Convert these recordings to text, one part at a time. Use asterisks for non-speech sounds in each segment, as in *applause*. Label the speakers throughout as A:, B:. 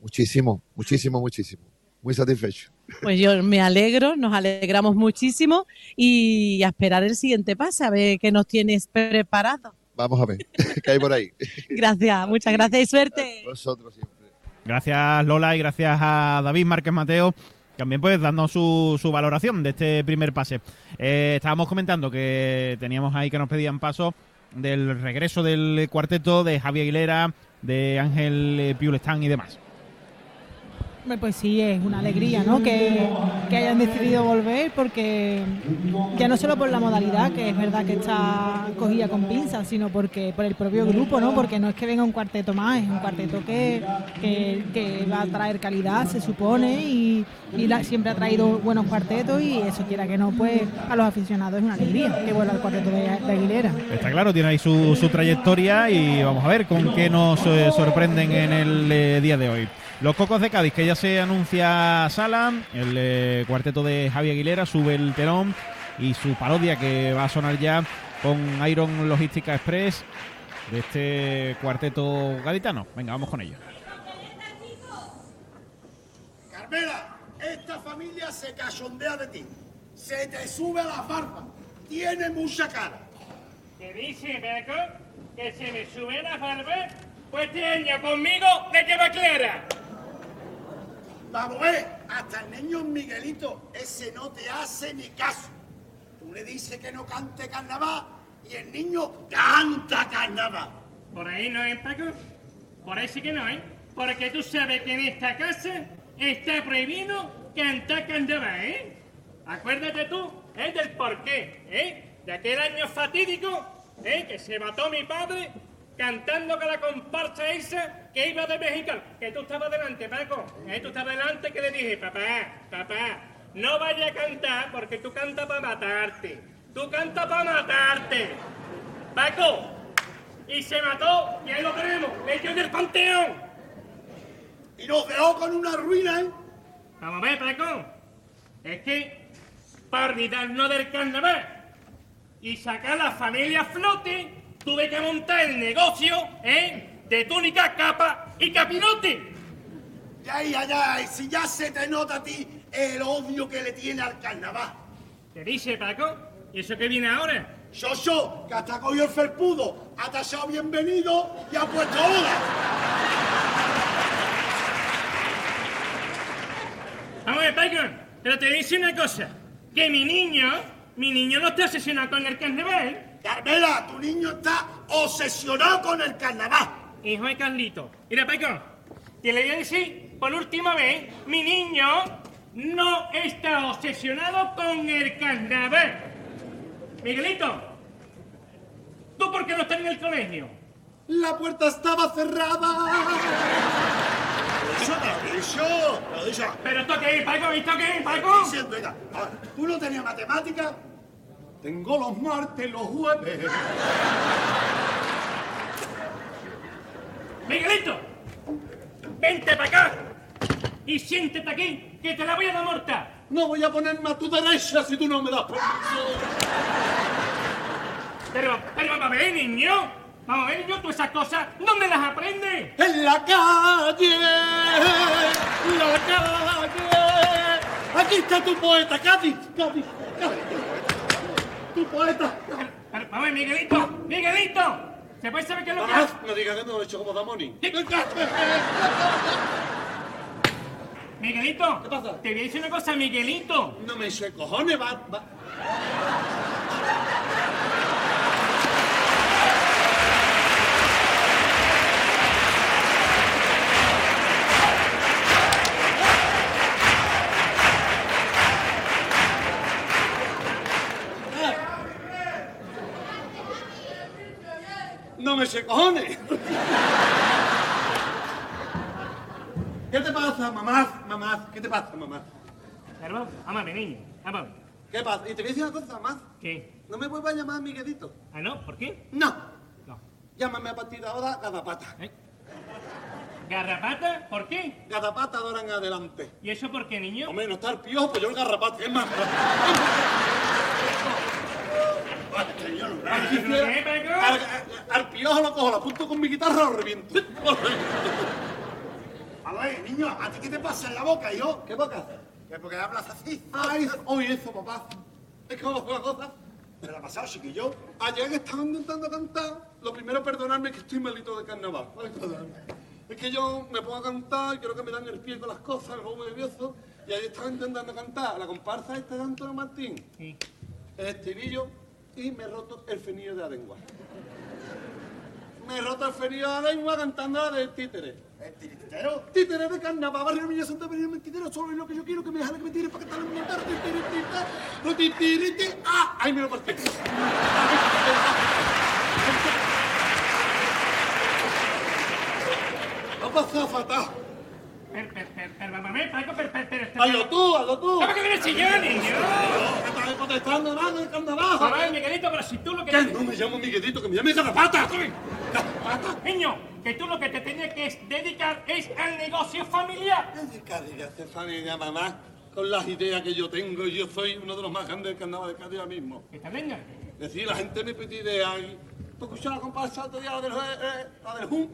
A: Muchísimo, muchísimo, muchísimo. Muy satisfecho.
B: Pues yo me alegro, nos alegramos muchísimo y a esperar el siguiente pase, a ver qué nos tienes preparado.
A: Vamos a ver, *laughs* qué hay por ahí.
B: Gracias, muchas gracias y suerte.
A: Vosotros siempre.
C: Gracias Lola y gracias a David Márquez Mateo. También pues dando su, su valoración de este primer pase. Eh, estábamos comentando que teníamos ahí que nos pedían paso del regreso del cuarteto de Javier Aguilera, de Ángel eh, Piulestán y demás.
D: Pues sí, es una alegría, ¿no? Que, que hayan decidido volver, porque ya no solo por la modalidad, que es verdad que está cogida con pinzas, sino porque por el propio grupo, ¿no? Porque no es que venga un cuarteto más, es un cuarteto que, que, va a traer calidad, se supone, y, y siempre ha traído buenos cuartetos, y eso quiera que no, pues a los aficionados es una alegría que vuelva el cuarteto de, de Aguilera.
C: Está claro, tiene ahí su, su trayectoria y vamos a ver con qué nos eh, sorprenden en el eh, día de hoy. Los Cocos de Cádiz, que ya se anuncia sala, el eh, cuarteto de Javi Aguilera sube el telón y su parodia que va a sonar ya con Iron Logística Express de este cuarteto gaditano. Venga, vamos con ello.
E: Carmela, esta familia se cachondea de ti. Se te sube a la barba. Tiene mucha cara.
F: ¿Qué dice, Paco? ¿Que se me sube la barba? Pues año conmigo de que va clara.
E: A ver, hasta el niño Miguelito, ese no te hace ni caso. Tú le dices que no cante carnaval y el niño canta carnaval.
F: Por ahí no es, Paco. Por ahí sí que no, ¿eh? Porque tú sabes que en esta casa está prohibido cantar carnaval, ¿eh? Acuérdate tú, ¿eh? Del porqué, ¿eh? De aquel año fatídico, ¿eh? Que se mató mi padre cantando con la comparsa esa que iba de mexicano. Que tú estabas delante, Paco. ¿eh? Tú estabas delante que le dije, papá, papá, no vaya a cantar porque tú cantas para matarte. Tú cantas para matarte. Paco, y se mató, y ahí lo tenemos, metió en el panteón.
E: Y nos dejó con una ruina, ¿eh?
F: Vamos a ver, Paco. Es que, para olvidarnos del carnaval y sacar a la familia a flote, tuve que montar el negocio, ¿eh? De túnica, capa y capirote.
E: Ya, ya, ya, si ya se te nota a ti el odio que le tiene al carnaval.
F: ¿Qué dice, Paco? ¿Y eso qué viene ahora?
E: Xoxo, que hasta cogió el felpudo, ha tachado bienvenido y ha puesto hola.
F: Vamos a ver, Paco. Pero te dice una cosa. Que mi niño, mi niño no está obsesionado con el carnaval.
E: Carmela, tu niño está obsesionado con el carnaval.
F: Hijo de Carlito. Mira, Paco, te le voy a decir por última vez, mi niño no está obsesionado con el carnaval. Miguelito, ¿tú por qué no estás en el colegio?
E: La puerta estaba cerrada. Eso te lo he dicho, lo dicho.
F: ¿Pero esto qué es, Paco? ¿Esto qué es, Paco?
E: Diciendo, venga, ahora, ¿tú no tenías matemáticas? Tengo los martes, los jueves.
F: Miguelito, vente para acá y siéntete aquí, que te la voy a dar morta.
E: No voy a ponerme a tu derecha si tú no me das permiso.
F: Pero, pero vamos a ver, niño. Vamos a ver, niño, tú esas cosas, ¿dónde las aprendes?
E: En la calle, en la calle. Aquí está tu poeta, Cádiz, Cádiz, Cádiz. Tu poeta.
F: Pero, Vamos a ver, Miguelito, Miguelito. ¿Se puede saber qué es lo que hace?
E: no digas que no lo he hecho como Damoni.
F: Miguelito.
E: ¿Qué pasa?
F: Te voy a decir una cosa, Miguelito.
E: No me eche cojones, va, va. No me eche cojones. ¿Qué te pasa, mamá? Mamá, ¿qué te pasa, mamá?
F: Pero vamos a ver, niño. Vamos a ver.
E: ¿Qué pasa? Y te voy a decir una cosa, mamá.
F: ¿Qué?
E: No me vuelvas a llamar Miguelito.
F: ¿Ah, no? ¿Por qué?
E: No.
F: No.
E: Llámame a partir de ahora Gadapata.
F: ¿Eh? ¿Garrapata? ¿Por qué?
E: Gadapata de ahora en adelante.
F: ¿Y eso por qué, niño?
E: Hombre, no está el piojo, pues yo el garrapata. ¿Qué más? Al, piojo lo cojo, lo apunto con mi guitarra, lo reviento. *laughs* A ver, niño, ¿a ti qué te pasa en la boca, hijo? ¿Qué boca? ¿Qué porque hablas así?
G: Ay, oye eso, papá. Es que vamos a una cosa.
E: ¿Qué le ha pasado, chiquillo?
G: Ayer que estaba intentando cantar, lo primero perdonarme que estoy malito de carnaval. Es que yo me pongo a cantar y creo que me dan el pie con las cosas, me pongo muy nervioso. Y ayer estaba intentando cantar la comparsa esta de Antonio Martín. El estribillo y me he roto el frenillo de la lengua. Me he roto el frenillo de la lengua cantando la de títere.
E: ¿El tiritero?
G: Títere de carnaval, barrio Villa Santa María, mentidero, solo es lo que yo quiero, que me dejan que me tire para cantar la muñeca, titiritita, no titiriti, ah, ahí me lo partí. *laughs* Ha pasado fatal.
F: Per, per, per, per, mamá, Paco, per, per, per,
G: Hazlo tú, hazlo tú.
F: ¿Cómo que vienes yo, niño?
G: ¿Qué estás contestando nada del carnaval?
F: Joder, Miguelito, pero si tú lo que...
G: ¿Qué? No me llamo Miguelito, que me llame Garrapata.
F: Niño, que tú lo que te tenías que dedicar es al negocio familiar.
G: Cádiz, hace familia, mamá. Con las ideas que yo tengo, yo soy uno de los más grandes del carnaval de Cádiz ahora mismo.
F: ¿Está bien?
G: Decir, la gente me pide ideas. ¿Tú escuchas la comparsa otro día, la del, eh, la del?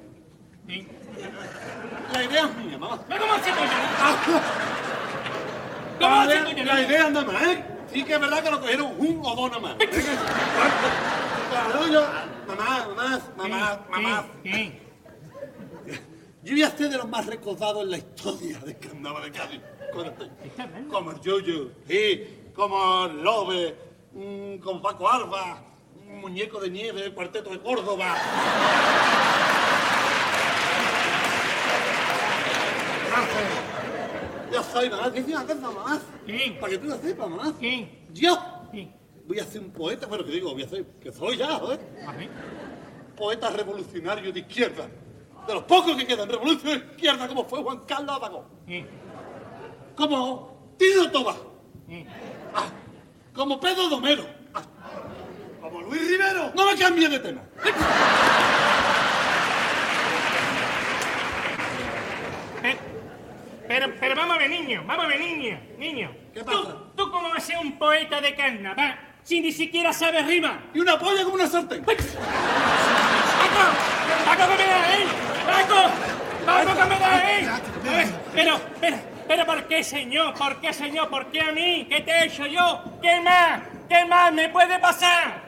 F: Sí.
G: La idea es mía, mamá.
F: ¿Pero cómo se tuya? ¿Cómo
G: La idea,
F: tuya?
G: la idea nada más, ¿eh? Sí que es verdad que lo cogieron un o dos nada más. *laughs* Claro, yo... Mamá, mamá, mamá, mamá. Yo voy a ser de los más recordados en la historia del carnaval de Cádiz. Como- el Yoyo, sí, como el Lobe, mm, como Paco Alba, un muñeco de nieve, el cuarteto de Córdoba. Ya soy, mamá, ¿qué una cosa, mamá?
F: ¿Qué?
G: Para que tú lo sepas, mamá.
F: ¿Qué?
G: Yo voy a ser un poeta, bueno, que digo, voy a ser, que soy ya, joder
F: A ver.
G: poeta revolucionario de izquierda. De los pocos que quedan revolucionarios de izquierda, como fue Juan Carlos Abagón.
F: ¿Qué?
G: Como Tino Toba. Ah, como Pedro Domero. Ah,
E: ¿Como Luis Rivero?
G: no me cambie de tema.
F: Pero, pero, pero vamos a ver, niño, vamos a ver, niño, niño.
G: ¿Qué
F: ¿Tú,
G: pasa?
F: ¿Tú cómo vas a ser un poeta de carnaval si ni siquiera sabes rima?
G: Y una polla como una sartén.
F: ¡Paco! ¡Paco, que me da ahí! ¡Paco! ¡Paco, que me da ahí! A ver, Pero, pero, pero, ¿por qué, señor? ¿Por qué, señor? ¿Por qué a mí? ¿Qué te he hecho yo? ¿Qué más? ¿Qué más me puede pasar?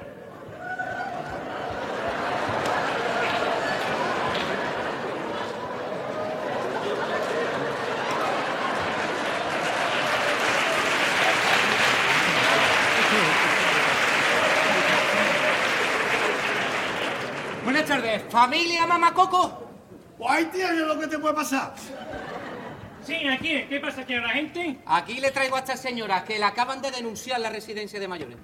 H: Tardes, familia Mamacoco.
E: Pues ahí tienes lo que te puede pasar.
F: Sí, aquí, ¿qué pasa aquí a la gente?
H: Aquí le traigo a esta señora que la acaban de denunciar en la residencia de mayores.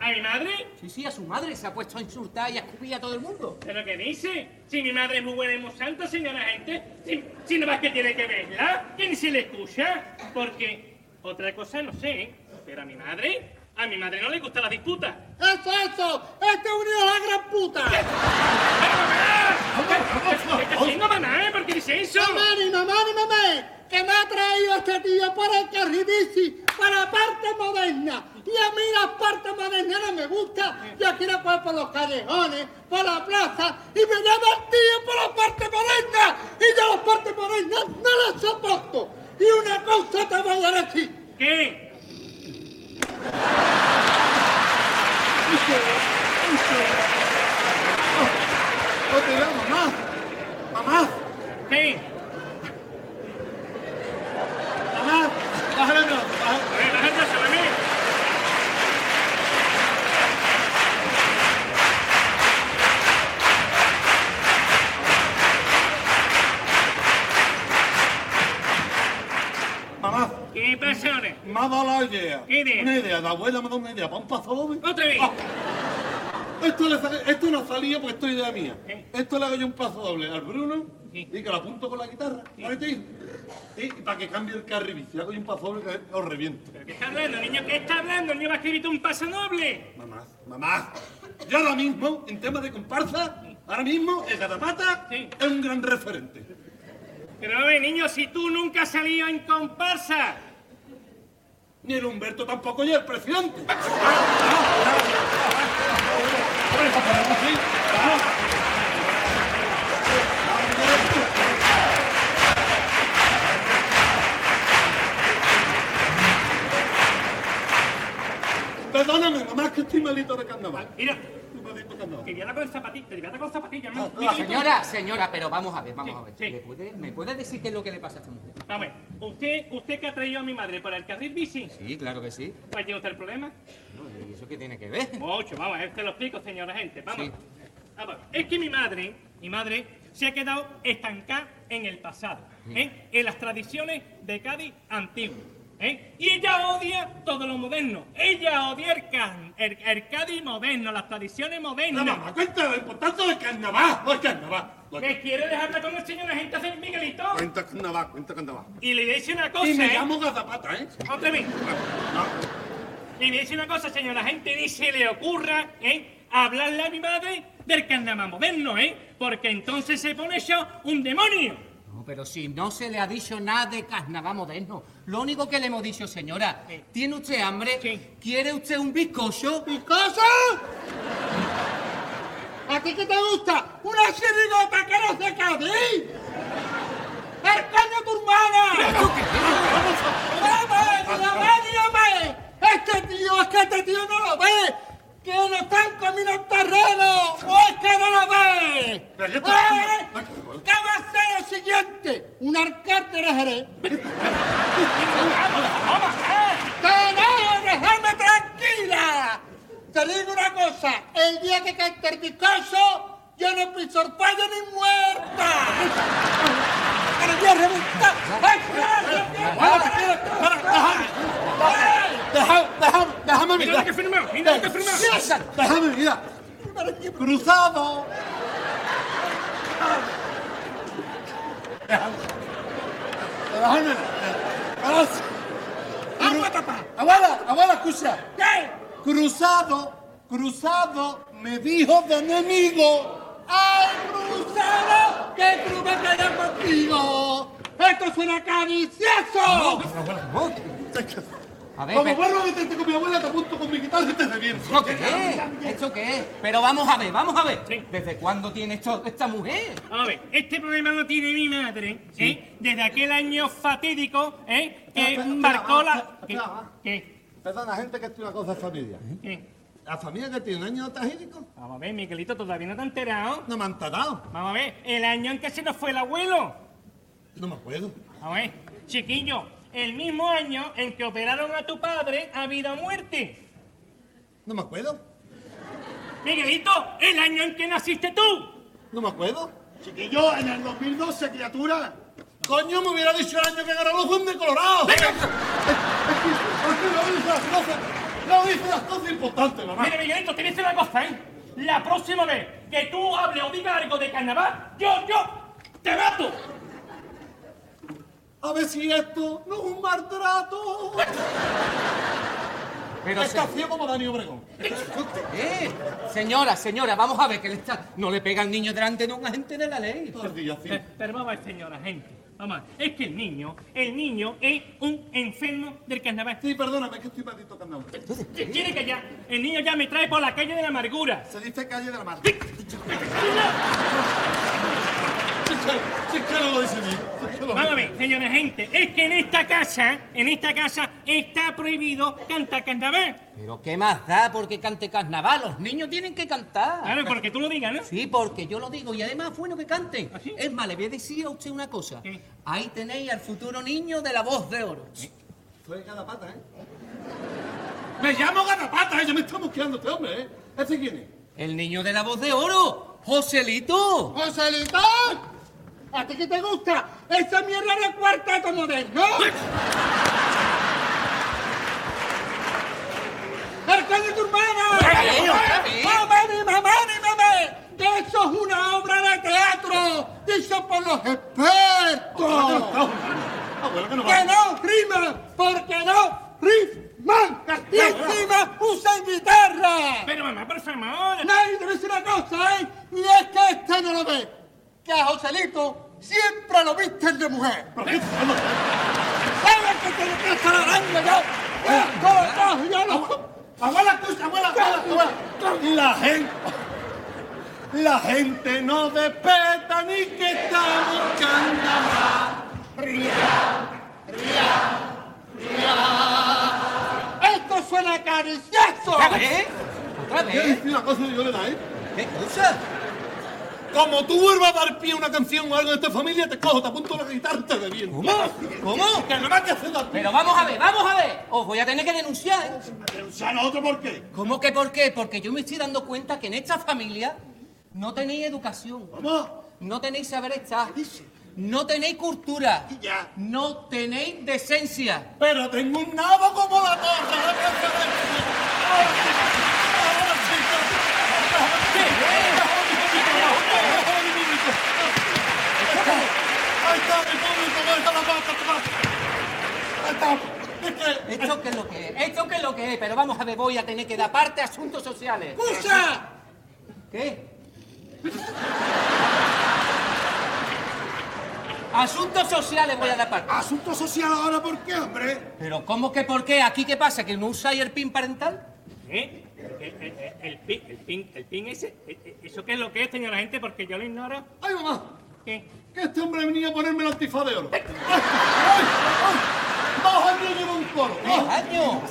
F: ¿A mi madre?
H: Sí, sí, a su madre se ha puesto a insultar y a escupir a todo el mundo.
F: ¿Pero qué dice? Si mi madre es muy buena y muy santa, señora gente. Si, si no más que tiene que verla, que ni se le escucha. Porque otra cosa no sé, ¿eh? pero a mi madre, a mi madre no le gusta la disputa.
G: ¡Eso, eso! ¡Este unido a la gran puta! *laughs*
F: ¿Qué está haciendo mamá? ¿Por qué dice eso?
G: ¡Mamá, ni mamá, ni mamá! Que me ha traído este tío para el carribici, para la parte moderna. Y a mí las partes modernas no me gustan. Yo quiero pues por los callejones, por la plaza, y me llama el tío por la parte moderna. Y yo las partes modernas no las soporto. Y una cosa te voy a decir.
F: ¿Qué?
G: Otra mamá. Mamá,
F: ¿Qué?
G: Mamá. Bájale, no, bájale.
F: A ver, bájate, sábame.
G: Mamá,
F: ¿Qué pasa ahora?
G: me ha dado la idea.
F: ¿Qué idea?
G: Una idea, la abuela me ha dado una idea para un paso doble.
F: ¿Otra vez?
G: Ah, Esto, le esto no salía porque esto es idea mía. Esto le hago yo un paso doble al Bruno y que lo apunto con la guitarra. ¿Vale, tío? Y para que cambie el carril. Si hago yo un paso doble, que os reviento.
F: ¿Pero qué está hablando, niño? ¿Qué está hablando? El niño va a escribir un paso doble.
G: Mamá, mamá. Yo ahora mismo, en temas de comparsa, ahora mismo, el Garrapata
F: Sí.
G: es un gran referente.
F: Pero a ver, niño, si tú nunca has salido en comparsa.
G: Ni el Humberto tampoco, y el presidente. *laughs*
I: Πεθάναμε, αμά κρυφτή
F: μελή τώρα κανένα. Είναι. Con te con.
I: Ah,
J: Señora, señora, pero vamos a ver, vamos
F: Sí,
J: a ver.
F: sí.
J: ¿Me puede, ¿Me puede decir qué es lo que le pasa a esta mujer?
F: Vamos a ver, ¿usted, usted que ha traído a mi madre por el carril bici,
J: Sí, claro que sí.
F: ¿cuál tiene usted el problema?
J: No, ¿Y eso qué tiene que ver?
F: Mucho, vamos, a ver, te lo explico, señora gente. Vamos.
J: Sí.
F: Vamos, es que mi madre, mi madre, se ha quedado estancada en el pasado, ¿eh? en las tradiciones de Cádiz antiguo. ¿Eh? Y ella odia todo lo moderno. Ella odia el, can- el, el Cádiz moderno, las tradiciones
I: No,
F: modernas.
I: mamá, cuenta lo importante del carnaval. No es carnaval.
F: ¿Me quiere dejar hablar con el señor agente hacer Miguelito?
I: Cuenta carnaval, cuenta carnaval.
F: Y le dice una cosa,
I: Y me
F: ¿eh?
I: llamo Gazapata, ¿eh?
F: Otra vez. Y me dice una cosa, señora gente, ni se le ocurra, ¿eh? Hablarle a mi madre del carnaval moderno, ¿eh? Porque entonces se pone yo un demonio.
J: Pero si no se le ha dicho nada de carnaval moderno. Lo único que le hemos dicho, señora, ¿tiene usted hambre?
F: Sí.
J: ¿Quiere usted un bizcocho?
I: ¿Cosa? ¿A ti qué te gusta? ¡Una chirigota que no se Cádiz! ¡El caño tu hermana! ¡Vamos! ¡Dígame, dígame! ¡Este tío, es que este tío no lo ve! ¡Que no están comiendo el terreno! ¡O es que no lo ve! ¡Eh! ¿Qué va a hacer lo siguiente? Un alcalde de Jerez. ¡Que no! ¡Dejadme tranquila! Te digo una cosa, el día que cante el bizcocho, yo no piso el payo ni muerta. ¡Pero voy a reventar! ¡Ay, Déjame, déjame, déjame
F: Mira lo que firmó, mira lo que firmó.
I: Déjame, mira. Cruzado. Déjame. Déjame. Abuela, abuela, escucha. ¿Qué? Cruzado, cruzado, me dijo de enemigo. ¡Ay, cruzado! ¡Que cruz me queda contigo! ¡Esto suena cadicioso!
J: A ver,
I: Como vuelvo a meterte con mi abuela, te apunto con mi guitarra y te reviento.
J: ¿Esto qué es? ¿Esto qué es? Pero vamos a ver, vamos a ver.
F: Sí.
J: ¿Desde cuándo tiene esto, esta mujer?
F: A ver, este problema lo tiene mi madre, ¿eh? Desde aquel año fatídico, ¿eh? Que
I: Espera,
F: marcó
I: espera,
F: la... ¿Qué? ¿Qué?
I: Perdona, gente, que esto es una cosa de familia.
F: ¿Qué?
I: ¿La familia que tiene un año trágico?
F: Vamos a ver, Miguelito, todavía no te has enterado.
I: No me han tratado.
F: Vamos a ver, el año en que se nos fue el abuelo.
I: No me acuerdo.
F: Vamos a ver, chiquillo, el mismo año en que operaron a tu padre a vida o muerte.
I: No me acuerdo.
F: Miguelito, el año en que naciste tú.
I: No me acuerdo.
E: Chiquillo, en el 2012, criatura.
I: Coño, me hubiera dicho el año que ganó los Duendes Colorados. *laughs* Es que no dice las cosas. No dice las cosas importantes, mamá.
F: Mira, Miguelito, te dice una cosa, ¿eh? La próxima vez que tú hables o digas algo de carnaval, yo, yo, te mato.
I: A ver si esto no es un maltrato.
J: Pero se-
I: Está ciego como Dani Obregón.
J: Eh, señora, señora, vamos a ver que le está. No le pega al niño delante de un agente de la ley.
I: Tardía, sí.
F: Pero, pero vamos a ver, señora gente. Vamos a ver, es que el niño, el niño es un enfermo del carnaval.
I: Sí, perdóname, que estoy maldito carnaval.
F: Tiene que ya, el niño ya me trae por la calle de la amargura.
I: Se dice calle de la es que no lo dice bien.
F: Ver, señora gente, es que en esta casa, en esta casa está prohibido cantar carnaval.
J: Pero qué más da porque cante carnaval. Los niños tienen que cantar.
F: Claro, porque tú lo digas, ¿no?
J: Sí, porque yo lo digo y además es bueno que canten.
F: ¿Ah, sí?
J: Es más, le voy a decir a usted una cosa.
F: ¿Qué?
J: Ahí tenéis al futuro niño de la voz de oro.
I: Soy Garapata, ¿eh? Me llamo Garapata, ¿eh? Yo me está mosqueando este hombre, ¿eh? ¿Este quién es?
J: El niño de la voz de oro, Joselito.
I: ¡Joselito! ¿A ti qué te gusta? ¡Esa mierda de cuarteto moderno! ¡El caño de tu hermana!
J: Oye, otra vez.
I: ¡Mamá, ni mamá, ni mamá! ¡Que eso es una obra de teatro! ¡Dicho por los expertos! ¡Que no rima! ¡Porque no rima! ¡Y encima usan guitarra!
F: Pero mamá, por favor.
I: Nadie te dice una cosa, ¿eh? Y es que este no lo ve. Que a Joselito siempre lo visten de mujer. ¿Sabes que te lo que estar hablando yo? ¡Yo, yo, yo lo... Abuela, escucha, abuela, abuela, abuela. La gente... La gente no despeta ni que estamos carnaval. Ría, ría, ría. Esto suena acariciado.
H: ¿Otra vez? ¿Otra
G: ¿Quieres
H: vez?
G: decir una cosa y yo le da, eh?
H: ¿Qué cosa?
G: Como tú vuelvas a dar pie a una canción o algo de esta familia, te cojo, te apunto la guitarra y te reviento.
H: ¿Cómo? ¿Cómo?
G: Que no me has que hacer dar pie.
H: Pero vamos a ver, vamos a ver. Os voy a tener que denunciar. ¿eh?
E: ¿Denunciar a nosotros por qué?
H: ¿Cómo que por qué? Porque yo me estoy dando cuenta que en esta familia no tenéis educación,
E: ¿Cómo?
H: no tenéis saber estar, no tenéis cultura,
E: Y ya.
H: no tenéis decencia.
G: Pero tengo un nabo como la sí. Ahí está mi público, ahí está la pata, Ahí está.
H: ¿Esto qué es lo que es? ¿Esto qué es lo que es? Pero vamos a ver, voy a tener que dar parte a asuntos sociales.
G: ¡Escucha!
H: ¿Qué? Asuntos sociales voy a dar parte.
E: ¿Asunto social ahora por qué, hombre?
H: Pero ¿cómo que por qué? ¿Aquí qué pasa? ¿Que no usáis el pin parental?
F: ¿Eh? El, el- el- el pin, el pin, el pin ese, eh, eh, ¿eso qué es lo que es, señora gente? Porque yo lo ignoro.
G: ¡Ay, mamá!
F: ¿Qué?
G: Que este hombre venía a ponerme el antifaz de oro. ¡Ay, ay, ay! ¡Dos años llevo un coro!
H: ¿Qué año?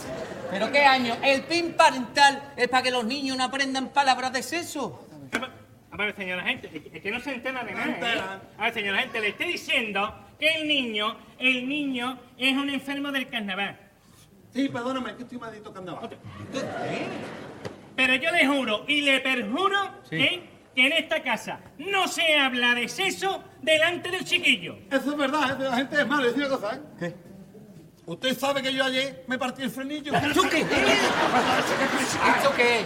H: ¿Pero qué año? El pin parental es para que los niños no aprendan palabras de sexo.
F: A ver, señora gente, es que- es no se entera de
G: No
F: nada. ¿eh? A ver, señora gente, le estoy diciendo que el niño, el niño es un enfermo del carnaval.
G: Sí, perdóname, que estoy maldito carnaval.
F: Pero yo le juro y le perjuro ¿eh? Que en esta casa no se habla de sexo delante del chiquillo.
G: Eso es verdad, ¿eh? la gente es mala. Decir una cosa, ¿eh? ¿Qué? Usted sabe que yo ayer me partí el frenillo.
H: ¿Esto qué es? ¿Esto qué?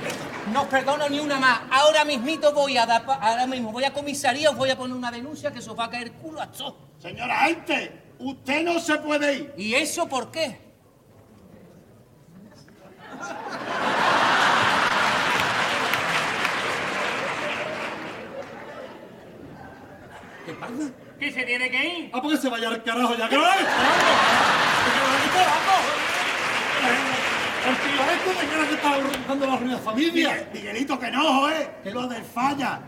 H: No os perdono ni una más. Ahora mismito voy a dar, ahora mismo voy a comisaría, os voy a poner una denuncia que se os va a caer culo a todos.
E: Señora gente, usted no se puede ir.
H: ¿Y eso por qué?
G: ¿Qué pasa?
F: ¿Qué se tiene que ir?
G: Ah, porque se vaya al carajo ya. ¡Que lo haga esperando! ¡Que lo haga esperando! El tío este cara que está organizando la de familia.
E: Miguel- Miguelito, que no, ¿eh? Que lo del falla.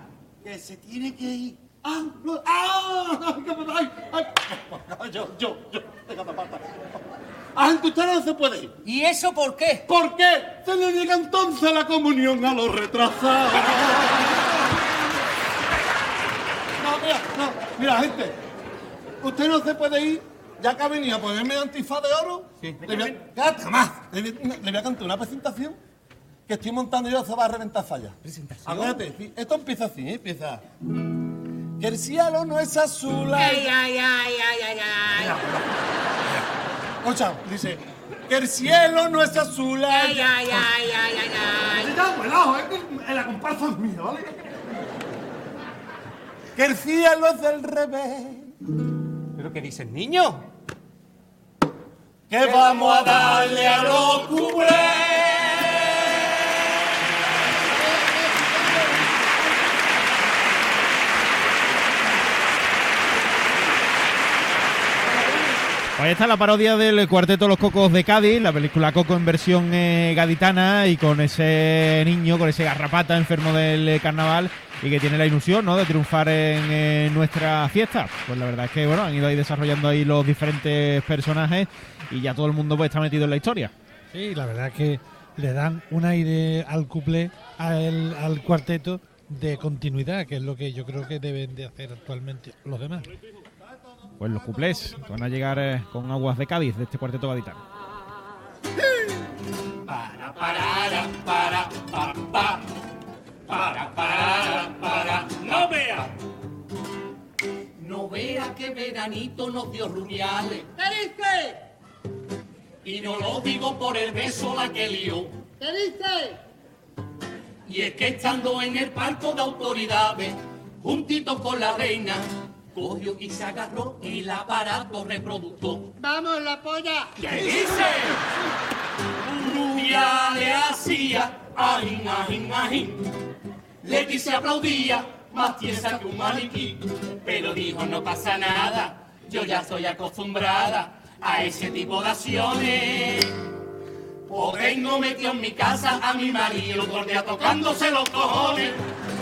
E: Que se tiene que ir.
G: ¡Ah! lo- ¡Ah! ¡Ay! ¡Ay! *laughs* Yo, yo, yo. Déjame apartar. Ah, entonces usted no se puede ir.
H: ¿Y eso por qué?
G: ¿Por qué? Se le niega entonces la comunión a los retrasados. No, mira, no, mira, gente. Usted no se puede ir, ya que ha venido a ponerme antifaz de oro. Le voy a, Cállate, más. Le, voy- le voy a cantar una presentación que estoy montando yo, se va a reventar falla. ¿Presentación? Acuérdate, sí, esto empieza así, ¿eh? empieza. Que el cielo no es azul. ay,
H: ay, ay, ay, ay.
G: Escucha, dice. Que el cielo no es azul. ay,
H: ay, ay, ay, ay.
G: ya, cuidado, es que la comparsa es mía, ¿vale? Que el cielo es del revés.
H: ¿Pero qué dices, niño?
G: Que vamos a darle a los cubrés.
C: Pues ahí está la parodia del Cuarteto Los Cocos de Cádiz, la película Coco en versión eh, gaditana y con ese niño, con ese garrapata enfermo del eh, carnaval y que tiene la ilusión ¿no? de triunfar en eh, nuestra fiesta. Pues la verdad es que bueno, han ido ahí desarrollando ahí los diferentes personajes y ya todo el mundo pues, está metido en la historia.
K: Sí, la verdad es que le dan un aire al al, al cuarteto de continuidad, que es lo que yo creo que deben de hacer actualmente los demás.
C: Pues los cuplés que van a llegar eh, con aguas de Cádiz de este cuarteto gaditano.
E: Para, para, para, pa, pa. Para, para, para.
F: ¡No vea!
H: No vea que veranito nos dio rumiales.
E: ¿Qué dice?
H: Y no lo digo por el beso la que lió.
E: ¿Qué dice?
H: Y es que estando en el parco de autoridades, juntito con la reina, cogió y se agarró el aparato reproductor.
E: Vamos, la polla.
H: ¿Qué dice? Rubia le hacía ajín, ajín, ajín. Leticia aplaudía, más tiesa que un maniquí. Pero dijo, no pasa nada, yo ya estoy acostumbrada a ese tipo de acciones. O tengo metido en mi casa a mi marido día tocándose los cojones.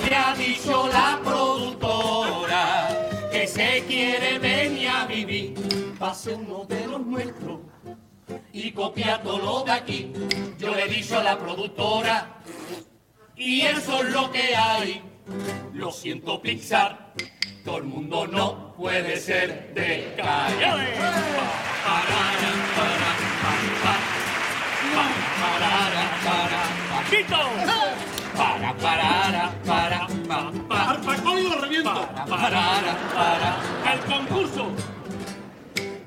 H: Le ha dicho la productora que se quiere venir a vivir. Pase uno de los nuestros y copia todo lo de aquí. Yo le he dicho a la productora y eso es lo que hay. Lo siento Pixar, todo el mundo no puede ser de calle.
F: ¡Quito!
H: Para, para, para, para, para,
G: ¡Al facón y lo reviento!
H: para, para, para.
F: ¡El concurso!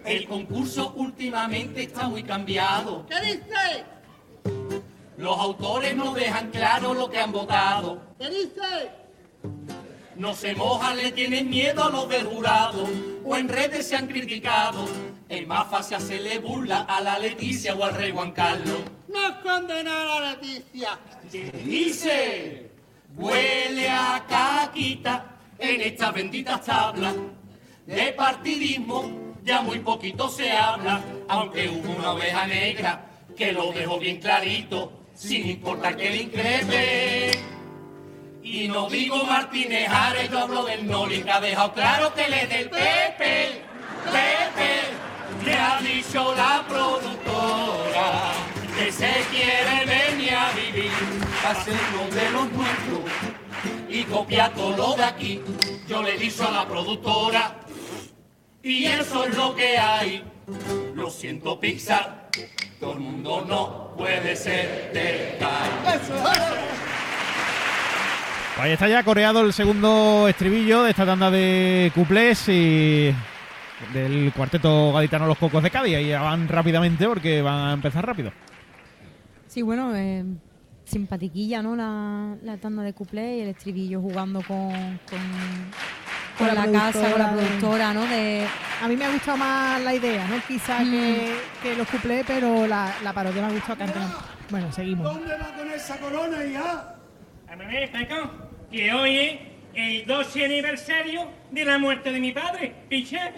H: El concurso últimamente está muy cambiado.
E: ¿Qué dice?
H: Los autores no dejan claro lo que han votado.
E: ¿Qué dice?
H: No se mojan, le tienen miedo a los del jurado. O en redes se han criticado. Es más fácil hacerle burla a la Leticia o al rey Juan Carlos.
E: No condenar a la Leticia.
H: ¿Qué dice? Huele a caquita en estas benditas tablas. De partidismo ya muy poquito se habla, aunque hubo una oveja negra que lo dejó bien clarito, sin importar que le increpe. Y no digo Martínez Ares, yo hablo del Noli, que ha dejado claro que le del Pepe, Pepe, que ha dicho la productora, que se quiere venir a vivir, a ser uno de los nuestros, y copia todo lo de aquí. Yo le dicho a la productora, y eso es lo que hay. Lo siento, Pixar, todo el mundo no puede ser de.
C: Ahí está ya coreado el segundo estribillo de esta tanda de cuplés y del cuarteto gaditano Los Cocos de Cádiz. Ahí ya van rápidamente porque van a empezar rápido.
L: Sí, bueno, eh, simpatiquilla, ¿no? La, la tanda de cuplé y el estribillo jugando con, con, con
D: Con la
L: la, casa, con la
D: productora
L: ¿no? De,
D: A mí me ha gustado más la idea, ¿no? Quizás que, que los cuplés, pero la, la parodia me ha gustado cantar. Bueno, seguimos.
E: ¿Dónde va con esa corona, hija?
F: A ver, Paco, que hoy es el 12 aniversario de la muerte de mi padre, picha.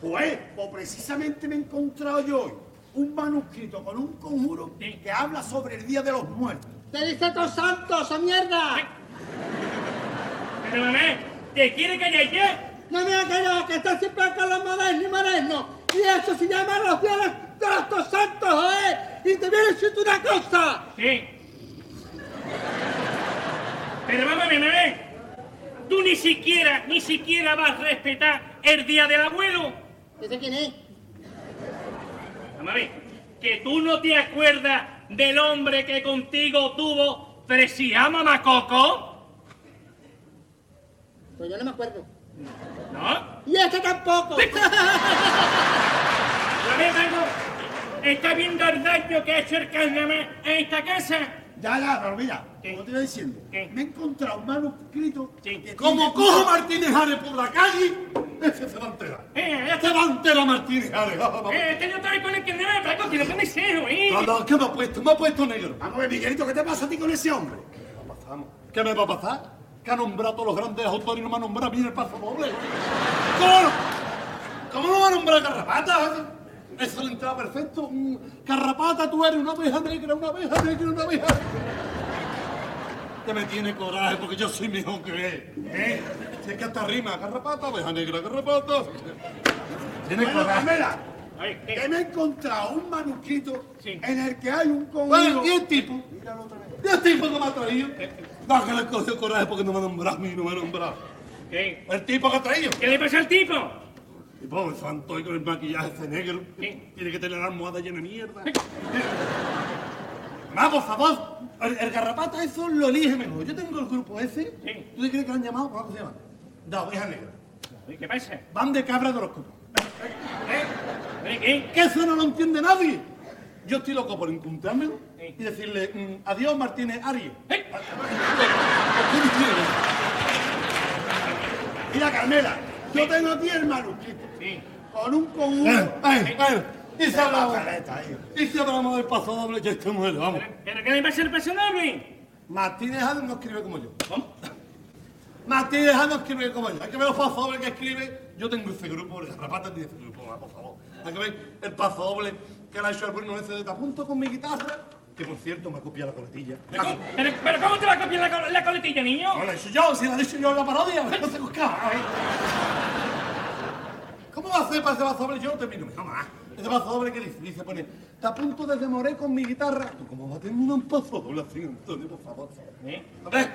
E: Pues, pues precisamente me he encontrado yo hoy un manuscrito con un conjuro
F: Sí.
E: que habla sobre el Día de los Muertos. ¡Te dice todos santos, esa mierda!
F: Pero mamá, ¿te quiere callar ya?
E: No me ha callado, que está siempre con los modernos y modernos. Y eso se llama los días de los todos santos, joder. Y te viene a decirte una cosa.
F: Sí. Pero ver, mamá. Tú ni siquiera, ni siquiera vas a respetar el día del abuelo.
E: ¿Ese quién es?
F: Vamos a ver, que tú no te acuerdas del hombre que contigo tuvo Fresía Mamacoco,
E: Pues yo no me acuerdo.
F: ¿no?
E: Y este tampoco.
F: A ver, Paco, ¿estás viendo el daño que ha hecho el carnaval a esta casa?
E: Ya, ya, mira,
F: ¿Qué?
E: como te iba diciendo,
F: ¿Qué?
E: me he encontrado un manuscrito
F: Sí.
E: que
G: Como
E: tiene-
G: cojo Martínez Ares por la calle, ese se va a enterar.
F: Eh, está.
G: va a enterar Martínez Ares.
F: Eh, este no te con el carnaval, Paco, que no me cejo, ¿eh?
G: No, no, ¿qué me ha puesto? Me ha puesto negro.
E: Vamos a ver, Miguelito, ¿qué te pasa a ti con ese hombre?
G: Vamos. ¿Qué me va a pasar? Que ha nombrado a todos los grandes autores y no me ha nombrado a mí en el paso doble. ¿Cómo no? ¿Cómo no va a nombrar a Carrapata? Eso le entraba perfecto. Carrapata, tú eres una abeja negra, una abeja negra, una abeja. Que me tiene coraje porque yo soy mejor que él. ¿Eh? Si es que hasta rima, Carrapata, abeja negra, Carrapata. Tiene
E: Bueno,
G: coraje.
E: Carmela,
F: ¿qué?
E: que me he encontrado un manuscrito
F: Sí.
E: en el que hay un conjuro.
G: Bueno, ¿y el tipo?
E: Míralo otra vez.
G: ¿Y el tipo que me ha traído? No, que le cogió coraje porque no me ha nombrado a mí, no me ha nombrado.
F: ¿Qué?
G: El tipo que ha traído.
F: ¿Qué le pasa al tipo?
G: Y pobre santo, y con el maquillaje ese negro.
F: Sí.
G: Tiene que tener la almohada llena de mierda. *laughs* Por favor. El, el garrapata eso lo elige mejor. Yo tengo el grupo ese.
F: Sí.
G: ¿Tú te crees que lo han llamado? ¿Cómo se llama? De oveja negra.
F: ¿Qué pasa?
G: Van de cabra de los copos.
F: ¿Eh? ¿Qué?
G: Que eso no lo entiende nadie. Yo estoy loco por encontrármelo
F: Sí.
G: y decirle mm, adiós Martínez Aries.
F: ¿Eh?
E: Mira, Carmela, yo tengo aquí el manuscrito
F: Sí.
E: con un conjuro.
G: bueno, bueno. Y si
E: de
G: hablamos, y si hablamos del paso doble, ya este muere, vamos.
F: ¿Pero qué le pasa al personaje?
G: Martínez Aries no escribe como yo.
F: ¿Cómo?
G: Martínez no escribe como yo. Hay que ver los pasos dobles que escribe. Yo tengo ese grupo, el Garrapata tiene ese grupo, va, por favor. Hay que ver el paso doble que le ha hecho el Bruno ese de Tapunto con mi guitarra. Que por cierto me ha copiado la coletilla.
F: ¿Pero, cómo- pero, pero cómo te va a copiar la, col- la coletilla, niño?
G: No la he hecho yo, si la he dicho yo en la parodia, *laughs* no se buscaba. ¿eh? ¿Cómo va a hacer para ese paso doble? Yo no termino, mejor más. Ese paso doble que dice, dice, pone, está a punto de demorar con mi guitarra. ¿Tú cómo vas a tener un paso doble así, Antonio, por favor?
F: ¿Eh?
G: Hombre,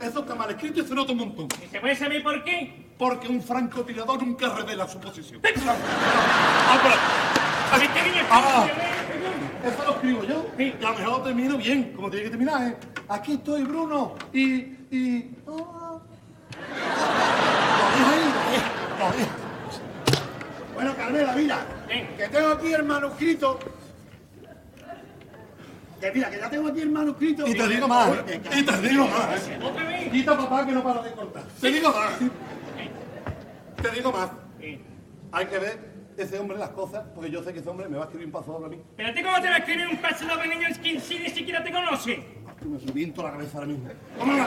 G: eso está mal escrito y se nota un montón.
F: ¿Y se puede saber por qué?
G: Porque un francotirador nunca revela su posición. Ah, Ah. Eso lo escribo yo. Y a lo mejor termino bien, como tiene que terminar, ¿eh? Aquí estoy, Bruno. Y. y. dejo.
E: Bueno, Carmela, mira, que tengo aquí el manuscrito. Que mira, que ya tengo aquí el manuscrito.
G: Y te digo más, ¿eh? y te digo más. ¿eh? Quita papá que no para de cortar. Te digo más. Te digo más. Hay que ver ese hombre las cosas, porque yo sé que ese hombre me va a escribir un paso doble a mí.
F: ¿Pero ti cómo te va a escribir un paso doble niño que si ni siquiera te conoce?
G: Me subiento la cabeza ahora mismo. ¿Cómo no?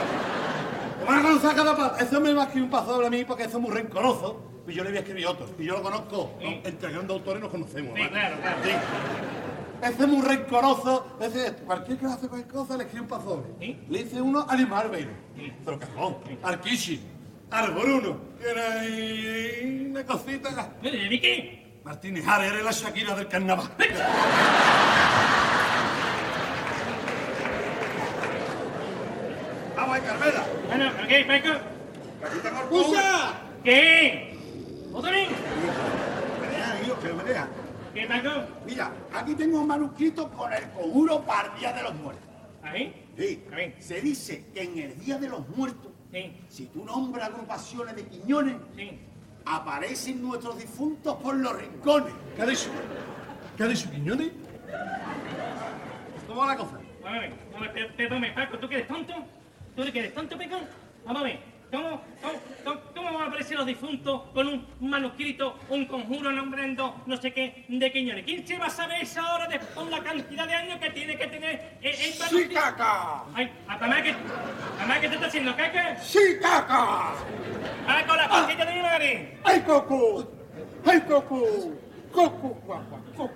G: ¿Cómo no conoces a cada paso? Ese hombre me va a escribir un paso doble a mí porque ese es muy rencoroso. Y yo le voy a escribir otro. Y yo lo conozco. ¿no? Entre grandes autores nos conocemos.
F: Sí,
G: ¿vale?
F: claro, claro.
G: Sí. Ese es muy rencoroso. Ese, cualquier que hace cualquier cosa le escribe un paso.
F: Sí.
G: Le dice uno a Marbeiro. Pero cajón. Al Kishi. Al Bruno. Ahí una cosita.
F: ¿de qué?
G: Martínez Jara, eres la Shakira del carnaval. *laughs*
E: Vamos Carmela.
F: Bueno, ¿qué, Paco?
E: ¡Escucha!
F: ¿Qué? ¿Otra vez?
E: Me deja, Guillo, que me deja.
F: ¿Qué, Paco?
E: Mira, aquí tengo un manuscrito con el conjuro para el Día de los Muertos.
F: ¿Ahí?
E: Sí.
F: A ver.
E: Se dice que en el Día de los Muertos,
F: Sí,
E: si tú nombras agrupaciones de quiñones,
F: sí.
E: aparecen nuestros difuntos por los rincones.
G: ¿Qué ha dicho? ¿Qué ha dicho, Quiñones? ¿Cómo va la cosa?
F: Vamos a ver, vamos a ver, per- perdóname, Paco, ¿tú que eres tonto? ¿Tú que eres tonto, Paco? Vamos a ver, ¿cómo, cómo, cómo, van a aparecer los difuntos con un manuscrito, un conjuro nombrando no sé qué de Quiñones? ¿Quién se va a saber eso ahora de, con la cantidad de años que tiene que tener el, el manuscrito?
E: caca!
F: Ay, ¿papá que, papá que te está haciendo caca?
E: ¡Sí, caca!
F: ¡Paco, la cosita de mi madre!
E: ¡Ay, Coco! ¡Ay, Coco! ¡Coco, guapa! ¡Coco!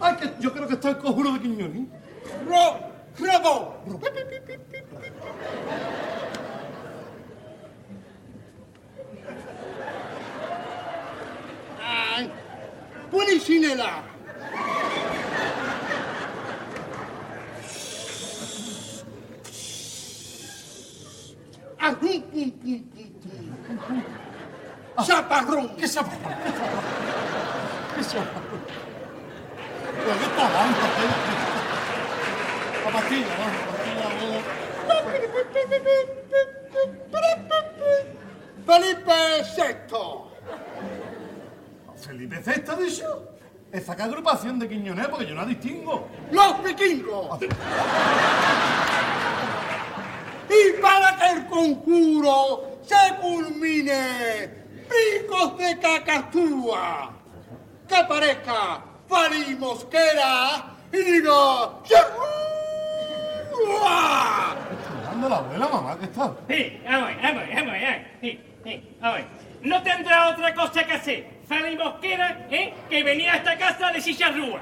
G: Ay, que yo creo que está el conjuro de Quiñones.
E: ¡Ro! ¡Robo! ¡Ay! ¡Pulicinela! ¡Ajú, pum, pum, pum, pum! ¡Chaparrón!
G: ¿Qué chaparrón? ¿Qué chaparrón? ¿Pero qué está hablando? La pastilla, ¿no? La pastilla,
E: ¡Felipe VI!
G: Felipe VI dicho. Esa qué agrupación de Quiñones, porque yo no la distingo.
E: ¡Los vikingos! Y para que el conjuro se culmine, picos de cacatúa, que aparezca Fari Mosquera y diga ¡Yerrúa!
G: Dando la abuela, mamá, ¿qué está?
F: Sí, vamos, a vamos, a vamos, a ver, sí, sí, vamos. a. No tendrá otra cosa que hacer. Feli Mosquera, ¿eh? Que venía a esta casa de chicharrúa.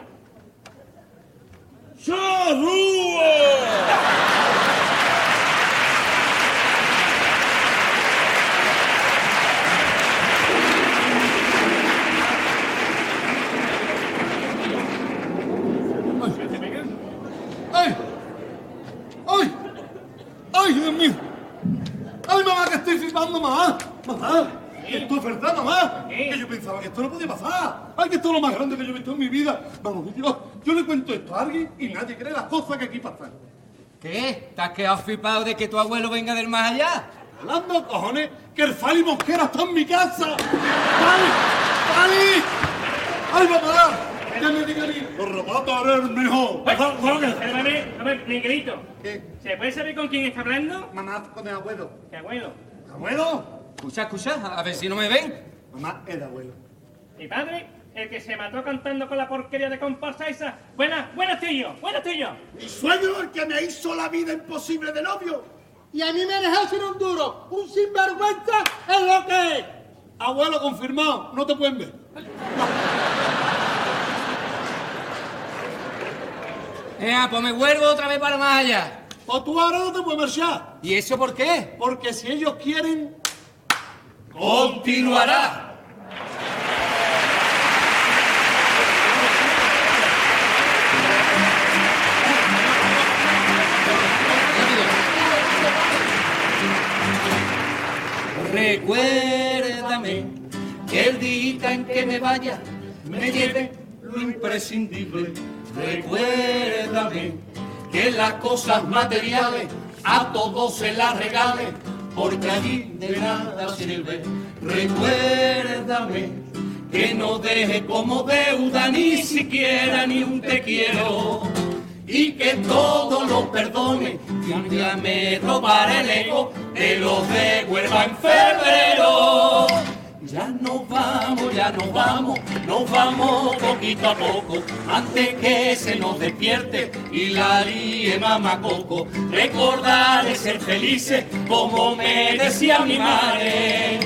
G: ¡Ay! ¡Ay! ¡Ay, Dios mío! ¡Ay, mamá, que estoy flipando, mamá! ¡Mamá! Que esto es verdad, mamá. Que esto no podía pasar. Ay, que esto es lo más grande que yo he visto en mi vida. Vamos, Dios, yo le cuento esto a alguien y nadie cree las cosas que aquí pasan.
J: ¿Qué? ¿Te has quedado flipado de que tu abuelo venga del más allá?
G: Hablando, cojones, que el Fali Mosquera está en mi casa. ¡Fali! ¡Fali! ¡Ay, mamá! Ya me diga a mí, los robots eres mejor.
F: Perdóname, a ver, Miguelito.
G: ¿Qué?
F: ¿Se puede saber con quién está hablando?
G: Mamá, con el abuelo.
F: ¿Qué abuelo?
G: ¿Abuelo?
J: Escucha, escucha, a ver si no me ven.
G: Mamá, el abuelo.
F: ¿Mi padre? El que se mató cantando con la porquería de comparsa esa. Buena, buenas tuyo, buenas tuyo.
E: Mi suegro, el que me hizo la vida imposible de novio.
I: Y a mí me dejó sin un duro. Un sinvergüenza es lo que es.
G: Abuelo confirmado, no te pueden ver. *laughs*
J: Eh, pues me vuelvo otra vez para más allá.
G: O tú ahora no te puedes marchar.
J: ¿Y eso por qué?
G: Porque si ellos quieren,
H: continuará. Recuérdame que el día en que me vaya me lleve lo imprescindible. Recuérdame que las cosas materiales a todos se las regale, porque allí de nada sirve. Recuérdame que no deje como deuda ni siquiera ni un te quiero y que todo lo perdone. Y un me robaré el ego de los de Huelva en febrero. Ya nos vamos, ya nos vamos, nos vamos poquito a poco, antes que se nos despierte y la líe mamacoco. Recordaré ser felices como me decía mi madre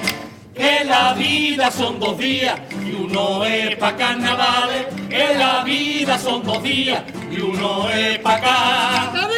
H: que la vida son dos días y uno es pa' carnavales, que la vida son dos días y uno es pa' acá.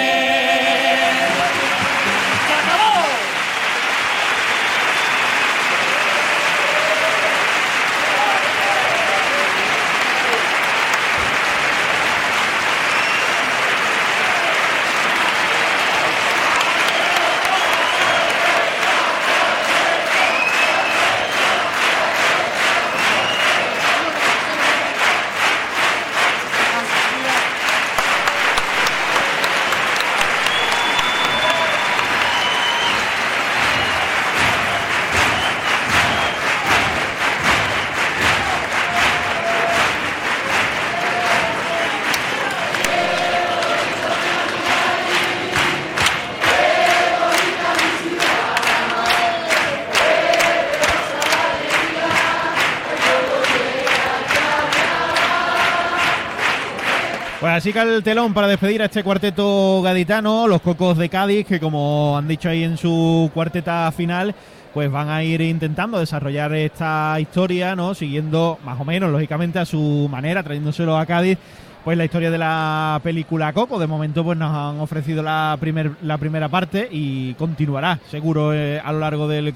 C: Pues así que el telón para despedir a este cuarteto gaditano, los Cocos de Cádiz, que como han dicho ahí en su cuarteta final, pues van a ir intentando desarrollar esta historia, ¿no? Siguiendo más o menos, lógicamente, a su manera, trayéndoselo a Cádiz, pues la historia de la película Coco. De momento, pues nos han ofrecido la, primer, la primera parte y continuará, seguro, eh, a lo largo del